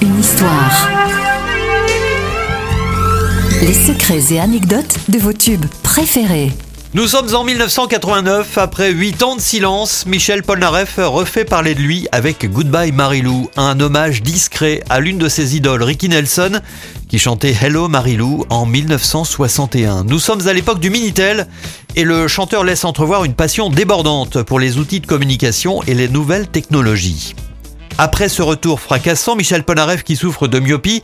Une histoire. Les secrets et anecdotes de vos tubes préférés. Nous sommes en 1989, après 8 ans de silence, Michel Polnareff refait parler de lui avec Goodbye Marilou, un hommage discret à l'une de ses idoles, Ricky Nelson, qui chantait Hello Marilou en 1961. Nous sommes à l'époque du Minitel et le chanteur laisse entrevoir une passion débordante pour les outils de communication et les nouvelles technologies. Après ce retour fracassant, Michel Polnareff, qui souffre de myopie,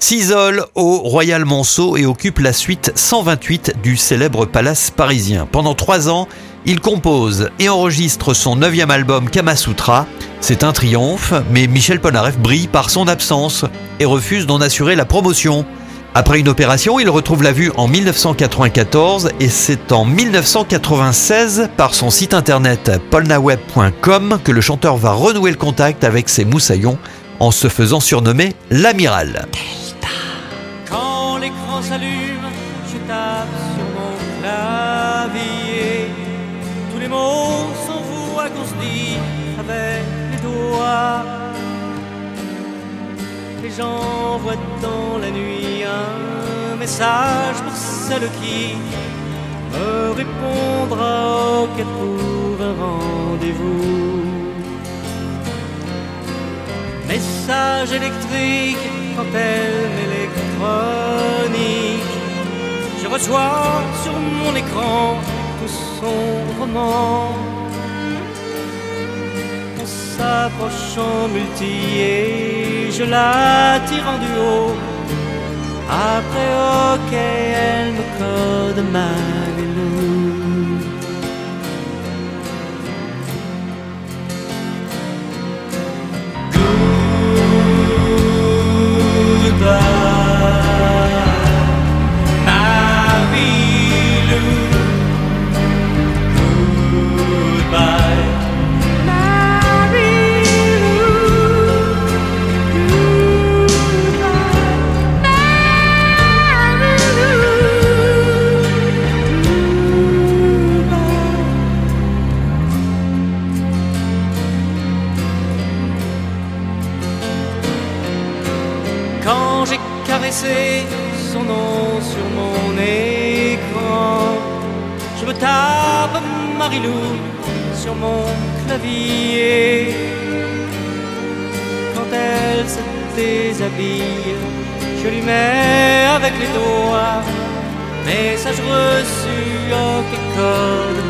s'isole au Royal Monceau et occupe la suite 128 du célèbre palace parisien. Pendant trois ans, il compose et enregistre son neuvième album Kamasutra. C'est un triomphe, mais Michel Polnareff brille par son absence et refuse d'en assurer la promotion. Après une opération, il retrouve la vue en 1994 et c'est en 1996 par son site internet polnaweb.com que le chanteur va renouer le contact avec ses moussaillons en se faisant surnommer l'amiral. Tous les mots qu'on se dit avec les doigts. Et j'envoie dans la nuit message pour celle qui me répondra auquel pour un rendez-vous. Message électrique quand elle électronique. Je reçois sur mon écran tout son roman. On s'approche en multi et je la tire en duo. Après, ok, elle me code ma caressé son nom sur mon écran, je me tape Marilou sur mon clavier. Quand elle se déshabille, je lui mets avec les doigts. Message reçu au code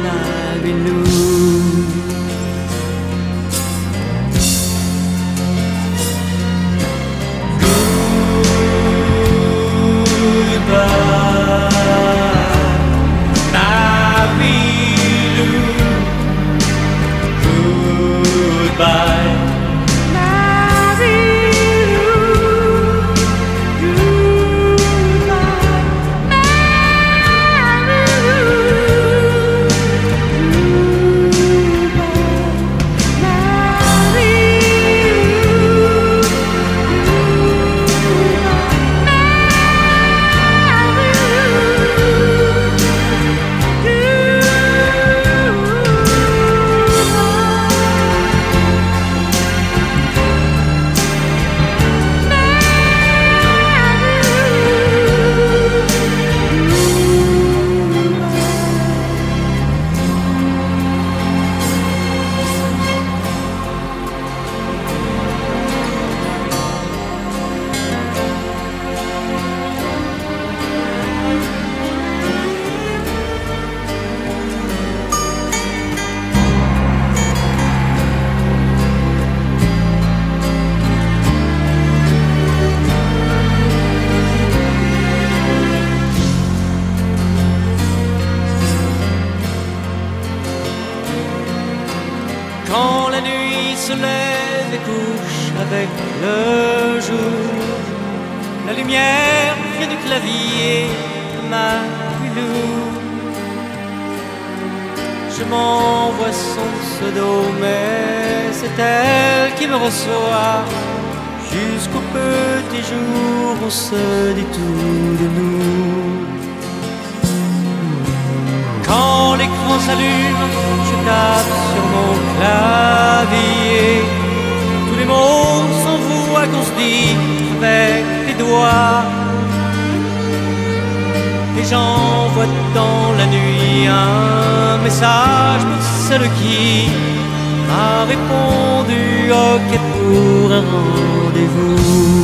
se lève et couche avec le jour, la lumière vient du clavier de Marilou. Je m'envoie son pseudo, mais c'est elle qui me reçoit. Jusqu'au petit jour, on se dit tout de nous l'écran s'allume, je tape sur mon clavier. Tous les mots sans voix qu'on se dit avec les doigts. Et j'envoie dans la nuit un message pour celle qui m'a répondu Ok pour un rendez-vous.